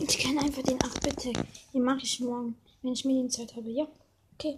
Ich kenne einfach den 8 bitte. Den mache ich morgen, wenn ich Medienzeit habe. Ja.